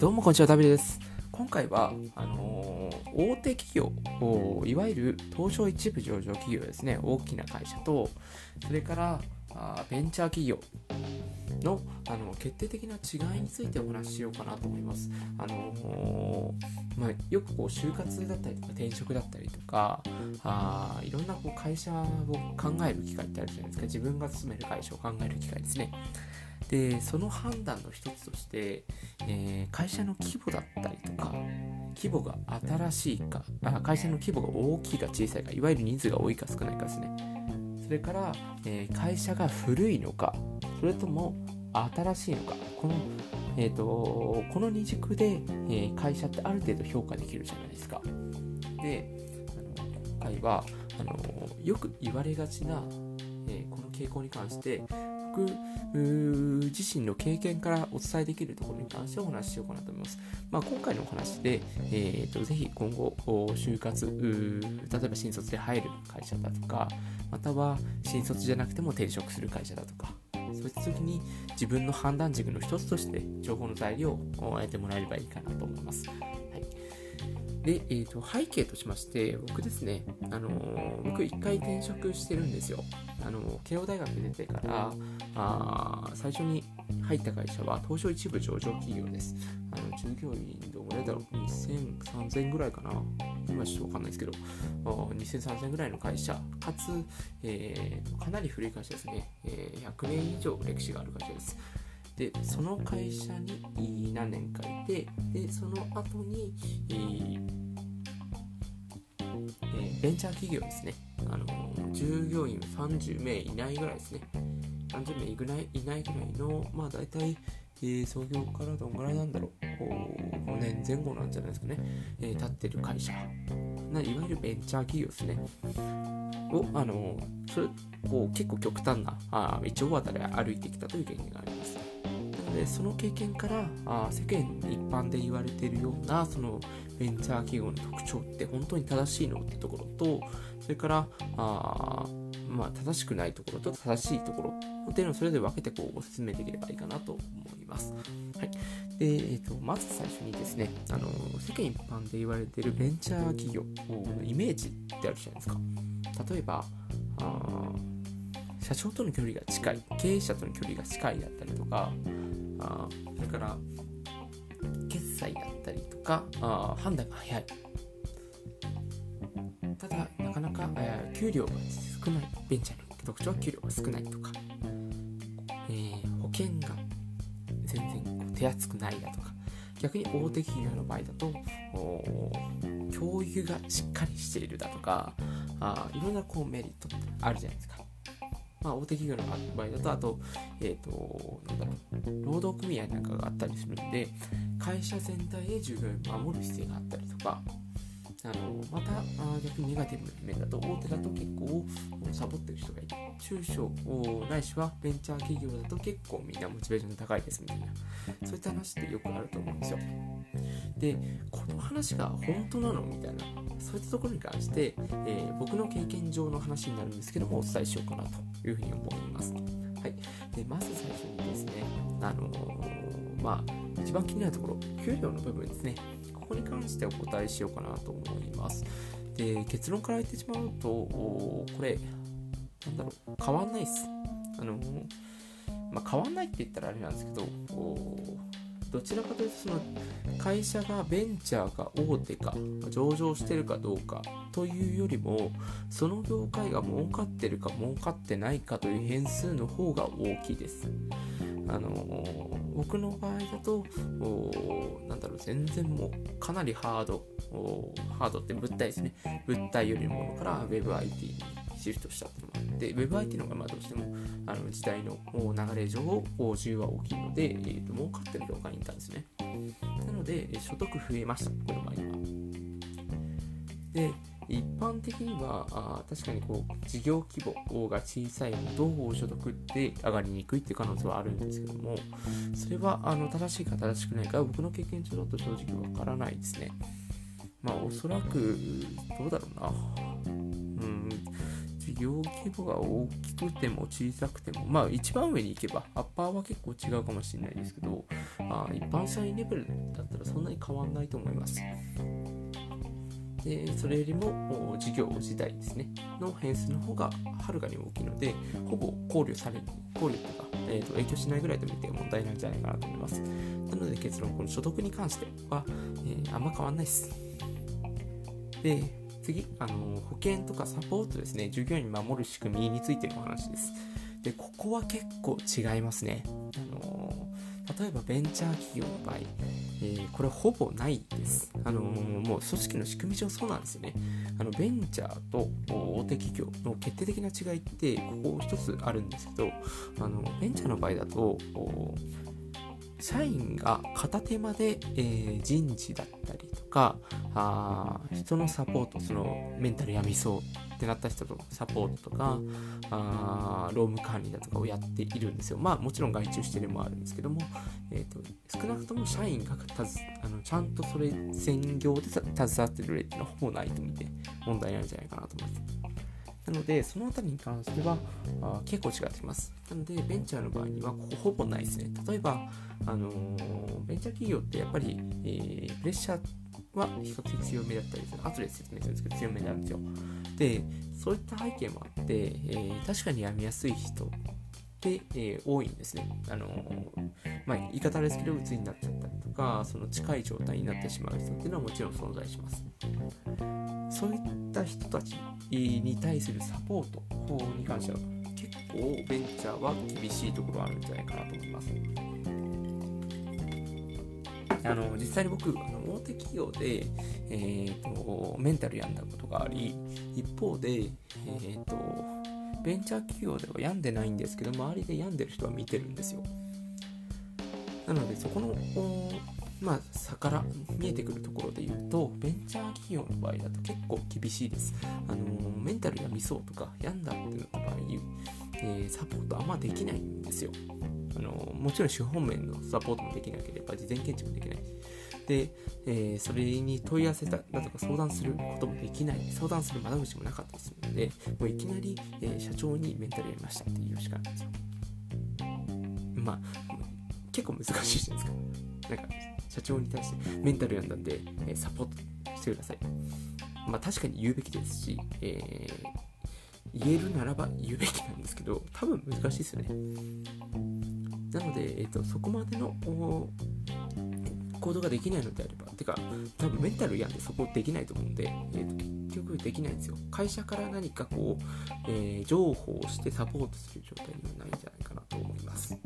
どうもこんにちは、ダビです。今回は、あのー、大手企業、いわゆる東証一部上場企業ですね、大きな会社と、それからあベンチャー企業のあの決定的な違いについてお話ししようかなと思います。あのー、まあ、よくこう就活だったりとか転職だったりとかあいろんなこう会社を考える機会ってあるじゃないですか自分が勤める会社を考える機会ですね。でその判断の一つとして、えー、会社の規模だったりとか規模が新しいかあ会社の規模が大きいか小さいかいわゆる人数が多いか少ないかですね。それから、えー、会社が古いのかそれとも新しいのかこの,、えーと、この二軸で、えー、会社ってある程度評価できるじゃないですか。で今回はあのよく言われがちな、えこの傾向に関して僕自身の経験からお伝えできるところに関してお話ししようかなと思います。まあ、今回のお話で、えーと、ぜひ今後、就活、例えば新卒で入る会社だとか、または新卒じゃなくても転職する会社だとか、そういった時に自分の判断軸の一つとして情報の材料を得てもらえればいいかなと思います。で、えーと、背景としまして、僕ですね、あのー、僕一回転職してるんですよ。あの、慶応大学出てから、あ最初に入った会社は東証一部上場企業です。あの従業員どのぐらいだろう ?2000、3000ぐらいかな今ちょっとわかんないですけど、2000、3000ぐらいの会社、かつ、えー、かなり古い会社ですね、えー、100年以上歴史がある会社です。でその会社に何年かいてでその後に、ええ、ベンチャー企業ですねあの従業員30名いないぐらいですね。30名いないいないぐらいのまあ大体、えー、創業からどんぐらいなんだろう。5年前後なんじゃないですかね、えー、立ってる会社。ないわゆるベンチャー企業ですね。をあのそれこう結構極端なあ道を渡り歩いてきたという経験があります。でその経験からあ世間一般で言われているようなそのベンチャー企業の特徴って本当に正しいのってところとそれからあ、まあ、正しくないところと正しいところっていうのをそれぞれ分けてこうご説明できればいいかなと思います。はいでえーと、まず最初にですねあの世間一般で言われているベンチャー企業のイメージってあるじゃないですか。例えばあ社長との距離が近い経営者との距離が近いだったりとかあそれから決済だったりとかあ判断が早い。ただなかなか、えー、給料が少ない。ベンチャーの特徴は給料が少ないとか、えー、保険が全然手厚くないだとか。逆に大手企業の場合だと教育がしっかりしているだとか。あいろんなこうメリットってあるじゃないですか。まあ、大手企業の場合だと、あと、えっ、ー、と、なんだろう、労働組合なんかがあったりするんで、会社全体で従業員を守る姿勢があったりとか、あのまた逆にネガティブな面だと大手だと結構サボってる人がいて中小ないしはベンチャー企業だと結構みんなモチベーション高いですみたいなそういった話ってよくあると思うんですよ。でこの話が本当なのみたいなそういったところに関して、えー、僕の経験上の話になるんですけどもお伝えしようかなというふうに思います。はいでまず最初にですねあのー、まあ一番気になるところ給料の部分ですねここに関してお答えしようかなと思います。で、結論から言ってしまうと、これ、なんだろう、変わんないです。あの、まあ、変わんないって言ったらあれなんですけど、どちらかというとその会社がベンチャーか大手か上場してるかどうかというよりもその業界が儲かってるか儲かってないかという変数の方が大きいです。あの僕の場合だとなんだろう全然もうかなりハードハードって物体ですね物体よりのものから WebIT にシフトしたっていうのもあって WebIT の方がまあどうしてもあの時代の流れ上需要は大きいので、えー、と儲かってる業界にいたんですね。なので所得増えましたこの場合は。で一般的にはあ確かにこう事業規模が小さいほど所得って上がりにくいっていう可能性はあるんですけどもそれはあの正しいか正しくないか僕の経験上だと正直わからないですね。まあおそらくどうだろうな。業規模が大きくても小さくても、まあ一番上に行けば、アッパーは結構違うかもしれないですけど、まあ、一般社員レベルだったらそんなに変わんないと思います。でそれよりも事業自体ですねの変数の方がはるかに大きいのでほぼ考慮され考慮とか、えー、と影響しないぐらいで見て問題なんじゃないかなと思いますなので結論この所得に関しては、えー、あんま変わんないですで次あの保険とかサポートですね従業員に守る仕組みについてのお話ですでここは結構違いますねあの例えばベンチャー企業の場合、えー、これほぼないです。あの、もう組織の仕組み上そうなんですよね。あのベンチャーと大手企業の決定的な違いってここ一つあるんですけど、あのベンチャーの場合だと社員が片手間で、えー、人事だったりとかあ人のサポートそのメンタルやみそうってなった人とサポートとかあ労務管理だとかをやっているんですよ。まあもちろん外注してるのもあるんですけども、えーと、少なくとも社員がたずあのちゃんとそれ専業で携わってる例っていうのはほぼないと見て問題ないんじゃないかなと思います。なので、そのあたりに関してはあ結構違ってきます。なので、ベンチャーの場合にはここほぼないですね。例えば、あのー、ベンチャー企業ってやっぱり、えー、プレッシャーは比較的強めだったりする。後で説明するんですけど、強めなんですよ。で、そういった背景もあって、えー、確かに辞めやすい人って、えー、多いんですね。あのまあ、言い方あれですけど、鬱になっちゃったりとか、その近い状態になってしまう人っていうのはもちろん存在します。そういった人たちに対するサポートに関しては結構ベンチャーは厳しいところあるんじゃないかなと思います。あの実際に僕あの大手企業で、えーと、メンタル病んだことがあり一方で、えーと、ベンチャー企業では病んでないんですけど周りで病んでる人は見てるんですよなのでそこのまあ、差から見えてくるところで言うと、ベンチャー企業の場合だと結構厳しいです。あのメンタルやみそうとか病んだってなった場合、えー、サポートあんまできないんですよ。あのもちろん資本面のサポートもできなければ事前検知もできないで、えー、それに問い合わせただとか相談することもできない相談する窓口もなかったりするのでもういきなり、えー、社長にメンタルやりましたって言うしかないんですよまあ結構難しいじゃないですか。なんか社長に対してメンタルやんだんで、えー、サポートしてください。まあ確かに言うべきですし、え言えるならば言うべきなんですけど多分難しいですよね。なので、えーと、そこまでの行動ができないのであれば、てか、多分メンタル病んでそこできないと思うんで、えーと、結局できないんですよ。会社から何かこう、えー、情報をしてサポートする状態にはないんじゃないかなと思います。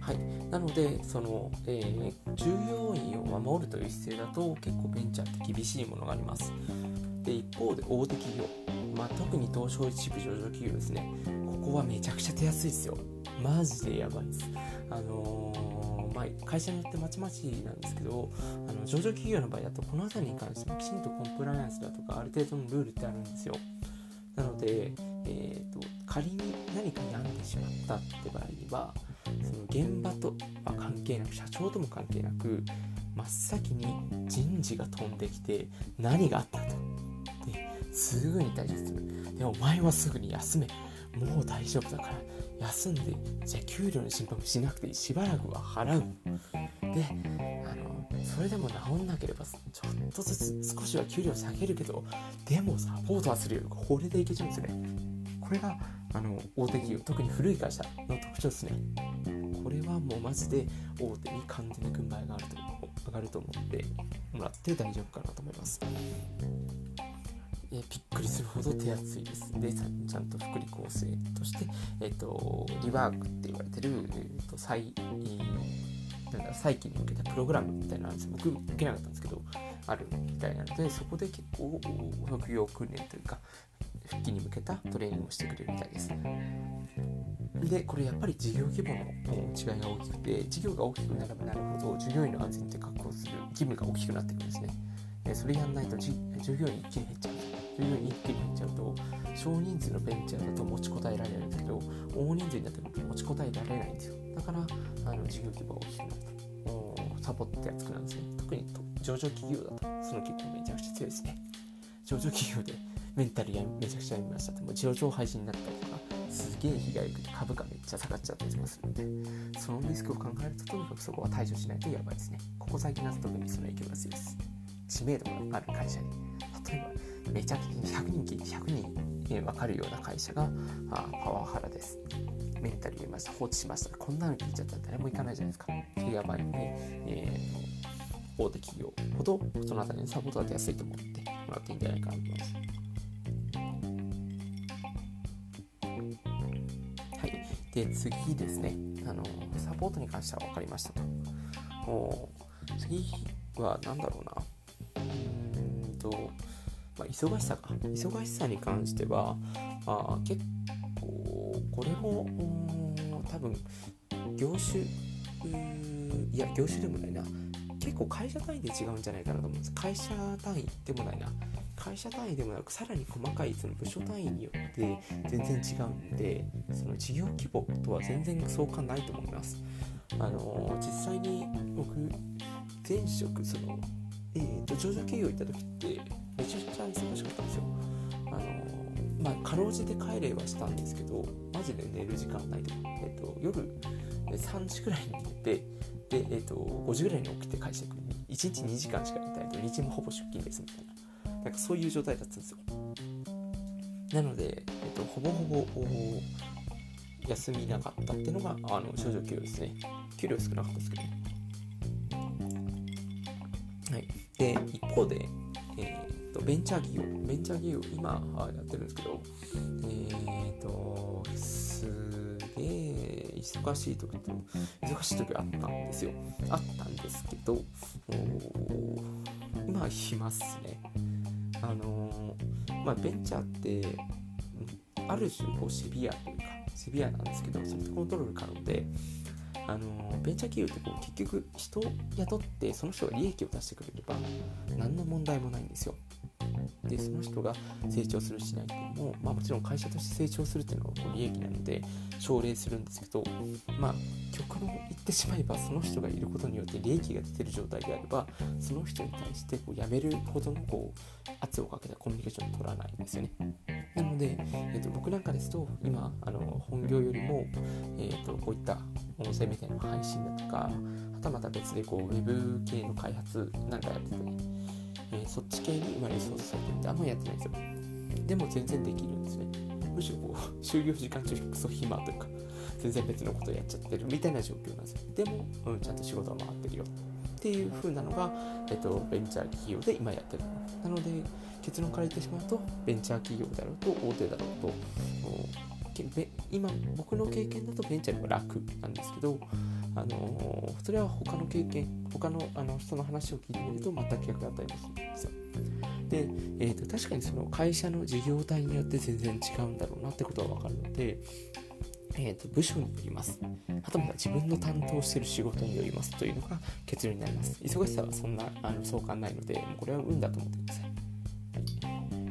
はい、なのでその、えー、従業員を守るという姿勢だと結構ベンチャーって厳しいものがあります。で一方で大手企業まあ、特に東証一部上場企業ですねここはめちゃくちゃ手厚いですよマジでやばいです。あのー、まあ、会社によってまちまちなんですけどあの上場企業の場合だとこの辺りに関してもきちんとコンプライアンスだとかある程度のルールってあるんですよ。なので、えーと、仮に何か病んでしまったって場合にはその現場とは関係なく社長とも関係なく真っ先に人事が飛んできて何があったとすぐに対処する。でお前はすぐに休め。もう大丈夫だから休んでじゃあ給料の心配もしなくていいしばらくは払う。であのそれでも治んなければちょっとずつ少しは給料下げるけどでもサポートはするよこれでいけちゃうんですね。これがあの大手企業特に古い会社の特徴ですね。これはもうマジで大手に完全に軍配があると上がると思ってもらって大丈夫かなと思います。え、びっくりするほど手厚いです。で、ちゃんと福利厚生として、え、ー、と、リワークって言われてる、えーと、再、なんだ再起に向けたプログラムみたいなのです僕受けなかったんですけど、あるみたいなので、そこで結構、副業訓練というか、復帰に向けたトレーニングをしてくれるみたいです。で、これやっぱり事業規模の違いが大きくて、事業が大きくなればなるほど、従業員の安全って確保する義務が大きくなってくるんですね。それやんないと従業員一気に減っちゃうというように一気に減っちゃうと少人数のベンチャーだと持ちこたえられるんですけど大人数になっても持ちこたえられないんですよ。だからあの事業規模が大きくなるとサポってやすくなるんですね。特に上場企業だとその結構めちゃくちゃ強いですね。上場企業でメンタルやめちゃくちゃやりましたってもう上場廃止になったりとかすげえ被害が株価めっちゃ下がっちゃったりとかすのでそのリスクを考えるととにかくそこは対処しないとやばいですね。ここ最近だと特にその影響が強いです。知名度がある会社に。例えばめちゃくちゃ100人聞いて100人、え分かるような会社があパワハラです。メンタル入れました放置しました。こんなの聞いちゃったら誰も行かないじゃないですか。やばいんで、えー、大手企業ほどそのあたりにサポートが出やすいと思ってもらっていいんじゃないかなと思います。はい。で次ですね。あのサポートに関しては分かりましたと。お次は何だろうな。うんと、まあ、忙しさか。忙しさに関してはあ結構これも多分業種いや業種でもないな。結構会社単位で違うんじゃないかなと思うんです。会社単位でもないな。会社単位でもなくさらに細かいその部署単位によって全然違うんでその事業規模とは全然相関ないと思います。あの実際に僕前職その、えーと、上場企業行った時ってめちゃくちゃ忙しかったんですよ。あのまあかろうじて帰れはしたんですけどマジで寝る時間ないと、えーと、夜3時くらいに寝てで、えーと、5時ぐらいに起きて会社行く1日2時間しか寝たいと日もほぼ出勤ですみたいな。なんかそういう状態だったんですよ。なので、えっと、ほぼほぼ休みなかったっていうのがあの症状給与ですね。給料少なかったですけどはい。で一方で、ベンチャー企業ベンチャー企業今やってるんですけどえっ、ー、とすげえ忙しい時と忙しい時あったんですよ。あったんですけど今はいますね。あのまあ、ベンチャーって、ある種こうシビアというかシビアなんですけどソフトコントロール可能であのベンチャー企業ってこう結局人を雇ってその人が利益を出してくれれば何の問題もないんですよ。でその人が成長するしないっても、まあ、もちろん会社として成長するっていうのは利益なので奨励するんですけどまあ極論言ってしまえばその人がいることによって利益が出てる状態であればその人に対してこう辞めるほどのこう圧をかけたコミュニケーションを取らないんですよね。なので、えーと、僕なんかですと今あの本業よりも、えーと、こういった音声メディアの配信だとかはたまた別でこうウェブ系の開発なんかやってて、えー、そっち系に今リソースされててあんまりやってないんですよ。でも全然できるんですね。むしろこう 就業時間中クソ暇というか全然別のことやっちゃってるみたいな状況なんですよ。でも、うん、ちゃんと仕事は回ってるよ。っていう風なのが、えっと、ベンチャー企業で今やってるなので結論から言ってしまうとベンチャー企業であろうと大手だろうと今僕の経験だとベンチャーよりも楽なんですけどあのそれは他の経験他のあの人の話を聞いてみると全く逆だったりもするんですよ。で、えーと、確かにその会社の事業体によって全然違うんだろうなってことは分かるので、えーと、部署によります。はたまた自分の担当している仕事によりますというのが結論になります。忙しさはそんなあの相関ないのでこれは運だと思ってください。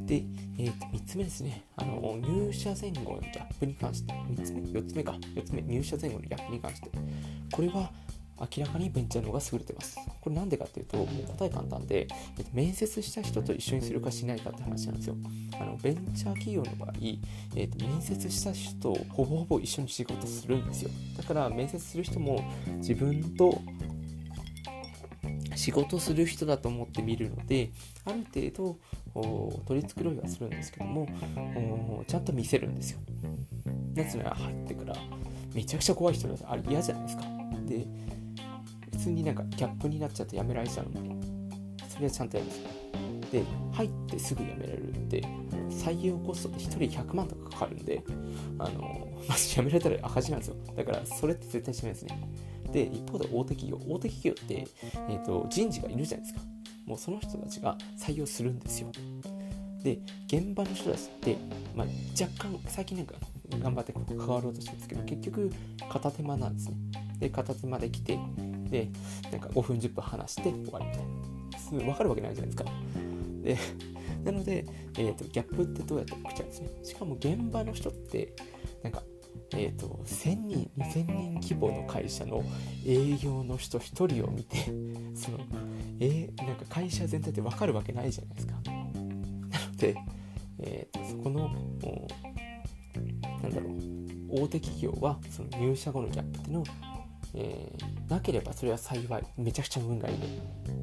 で、えー、と3つ目ですね。あの入社前後のギャップに関して。3つ目？4つ目か。4つ目。入社前後のギャップに関して。これは明らかにベンチャーの方が優れてます。これなんでかっていうと、もう答え簡単で、面接した人と一緒にするかしないかって話なんですよ。あのベンチャー企業の場合、えっと、面接した人とほぼほぼ一緒に仕事するんですよ。だから面接する人も自分と仕事する人だと思って見るので、ある程度取り繕いはするんですけども、ちゃんと見せるんですよ。なぜなら入ってからめちゃくちゃ怖い人だとあれ嫌じゃないですか。で、普通になんかギャップになっちゃってやめられちゃうので、それはちゃんとやるんですよ。で、入ってすぐ辞められるんで、採用コストって1人100万とかかかるんで、あの、まず辞められたら赤字なんですよ。だから、それって絶対しないですね。で、一方で大手企業、大手企業って、えーと、人事がいるじゃないですか。もうその人たちが採用するんですよ。で、現場の人たちって、まあ、若干、最近なんか頑張って関わろうとしてるんですけど、結局、片手間なんですね。で、片手間で来て、で、なんか5分10分話して終わりみたいな。分かるわけないじゃないですか。で、なので、えーと、ギャップってどうやって起きちゃうんですね。しかも現場の人って、なんか、えーと、と1000人、2000人規模の会社の営業の人1人を見て、その、えー、なんか会社全体で分かるわけないじゃないですか。なの、えーと、そこのなんだろう。大手企業はその入社後のギャップっていうのを、えー、なければそれは幸いめちゃくちゃ運がいいね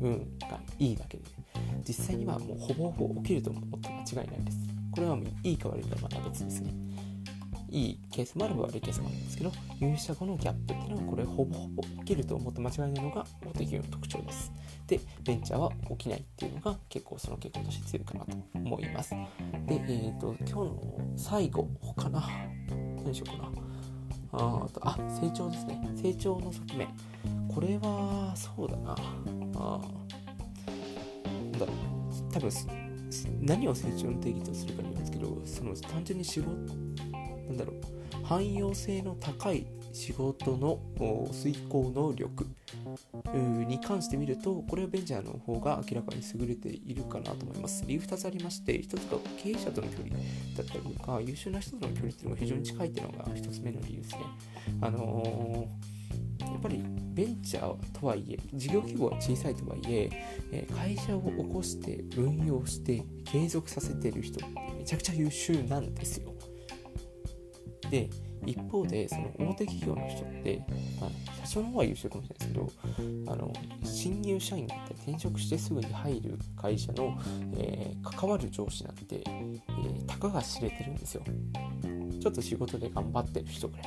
運がいいだけで、ね実際にはもうほぼほぼ起きると思って間違いないです。これはもういいか悪いかはまた別ですね。いいケースもあれば悪いケースもあるんですけど入社後のギャップっていうのはこれほぼほぼ起きると思って間違いないのが大手企業の特徴です。でベンチャーは起きないっていうのが結構その傾向として強いかなと思います。でえっ、ー、と今日の最後かな。何しようかな。あとあ成長ですね。成長の側面。これはそうだな。あなんだろう。多分何を成長の定義とするかによるんですけどその単純に仕事なんだろう。汎用性の高い仕事の遂行能力。に関して見るとこれはベンチャーの方が明らかに優れているかなと思います。理由2つありまして1つが経営者との距離だったりとか優秀な人との距離っていうのが非常に近いっていうのが1つ目の理由ですね。あのー、やっぱりベンチャーとはいえ事業規模は小さいとはいええ会社を起こして運用して継続させてる人ってめちゃくちゃ優秀なんですよ。で一方でその大手企業の人って、まあ、社長の方は優秀かもしれないですけどあの新入社員って転職してすぐに入る会社の、えー、関わる上司なんて、えー、たかが知れてるんですよ。ちょっと仕事で頑張ってる人ぐらい。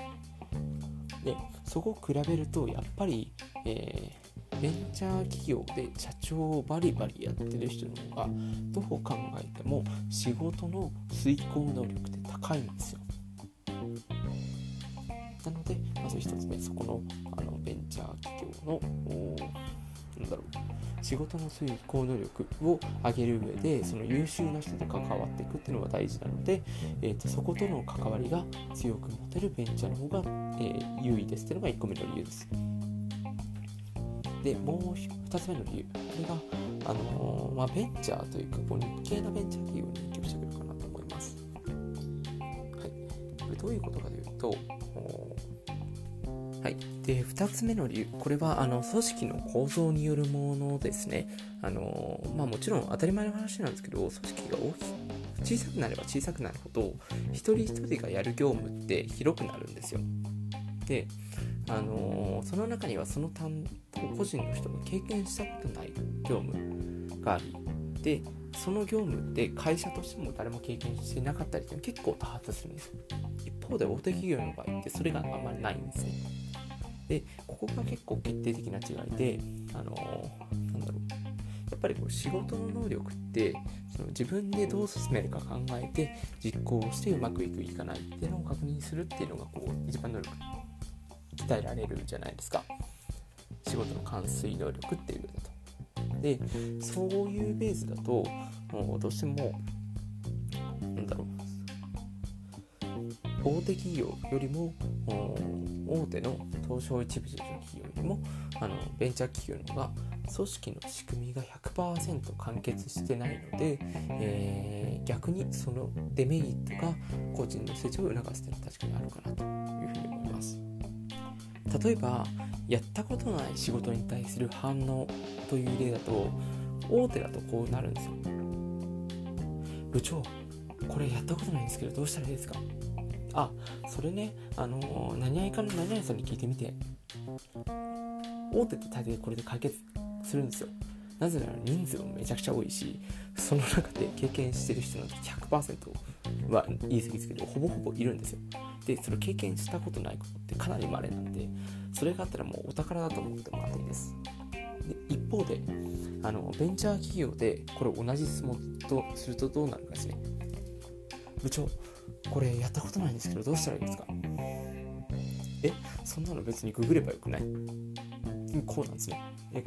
でそこを比べるとやっぱり、えー、ベンチャー企業で社長をバリバリやってる人の方がどう考えても仕事の遂行能力って高いんですよ。ず1つ目そこのあのベンチャー企業のなんだろう仕事の遂行能力を上げる上でその優秀な人と関わっていくっていうのが大事なので、えーと、そことの関わりが強く持てるベンチャーの方が、えー、優位ですっていうのが1個目の理由です。でもう2つ目の理由これが、あのー、まあ、ベンチャーというかこう日系のベンチャー企業に影響してくるかなと思います。はい、これどういうことかというと、で2つ目の理由これはあの組織の構造によるものですね。あの、まあ、もちろん当たり前の話なんですけど組織が大き小さくなれば小さくなるほど一人一人がやる業務って広くなるんですよ。であのその中にはその担当個人の人が経験したことない業務がありでその業務って会社としても誰も経験してなかったりって結構多発するんですよ。一方で大手企業の場合ってそれがあんまりないんですねでここが結構決定的な違いであのなんだろう。やっぱりこう仕事の能力ってその自分でどう進めるか考えて実行してうまくいくいかないっていうのを確認するっていうのがこう一番能力鍛えられるじゃないですか。仕事の完遂能力っていうのだと。でそういうベースだともうどうしても大手企業よりも大手の東証一部上場企業よりもあのベンチャー企業の方が組織の仕組みが100%完結してないので、えー、逆にそのデメリットが個人の成長を促すというのは確かにあるかなというふうに思います。例えばやったことない仕事に対する反応という例だと大手だとこうなるんですよ部長これやったことないんですけどどうしたらいいですか？あそれねあのー、何々かの何々さんに聞いてみて。大手って大抵これで解決するんですよ。なぜなら人数もめちゃくちゃ多いしその中で経験してる人なんて100%は言い過ぎですけどほぼほぼいるんですよ。でそれ経験したことないことってかなり稀なんでそれがあったらもうお宝だと思ってもらっていいです。で一方であのベンチャー企業でこれ同じ質問とするとどうなるかですね。部長これやったことないんですけどどうしたらいいですか？えそんなの別にググればよくない？こうなんですね。え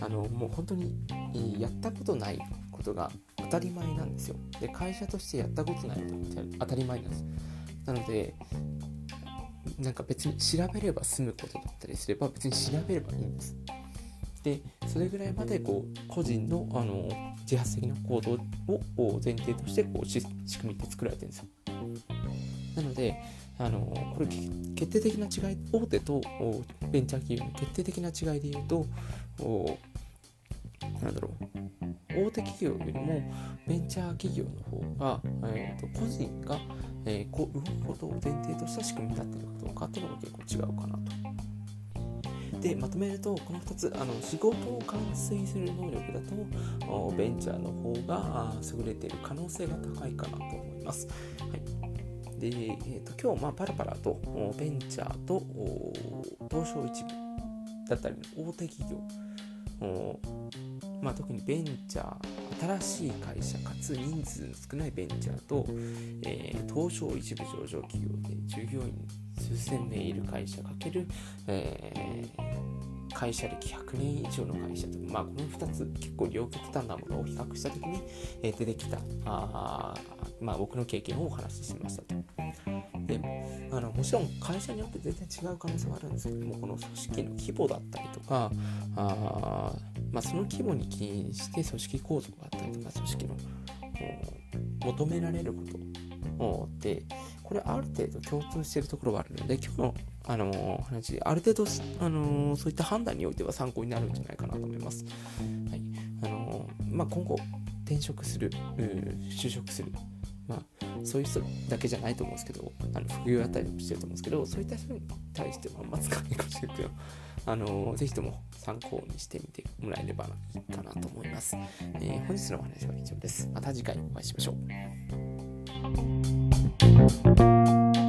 あのもう本当にやったことないことが当たり前なんですよ。で会社としてやったことないことって当たり前なんです。なのでなんか別に調べれば済むことだったりすれば別に調べればいいんです。でそれぐらいまでこう個人のあの自発的な行動を前提としてこう仕組みって作られてるんですよ。なのであのこれ決定的な違い大手とベンチャー企業の決定的な違いで言うとなんだろう大手企業よりもベンチャー企業の方が、えーと、個人が、えー、こう動くことを前提とした仕組みになっているかどうかっていうのが結構違うかなと。でまとめるとこの2つあの仕事を完遂する能力だとベンチャーの方が優れている可能性が高いかなと思います。はいでえーと、今日、まあ、パラパラとベンチャーと東証一部だったり大手企業。まあ、特にベンチャー新しい会社かつ人数の少ないベンチャーと、えー、東証一部上場企業で従業員数千名いる会社かける、えー、会社歴100年以上の会社とまあ、この2つ結構両極端なものを比較した時に、え、出てきたあ、まあ、僕の経験をお話ししましたと。であのもちろん会社によって全然違う可能性はあるんですけどもこの組織の規模だったりとかあ、まあ、その規模に起因して組織構造があったりとか組織の求められることってこれある程度共通しているところがあるので今日のあの話ある程度あのそういった判断においては参考になるんじゃないかなと思います。はいあのまあ、今後転職する就職するまあ、そういう人だけじゃないと思うんですけど、あの副業やったりもしてると思うんですけど、そういった人に対しては、まずかいかもしれないけど、あのぜひとも参考にしてみてもらえればいいかなと思います。えー、本日のお話は以上です。また次回お会いしましょう。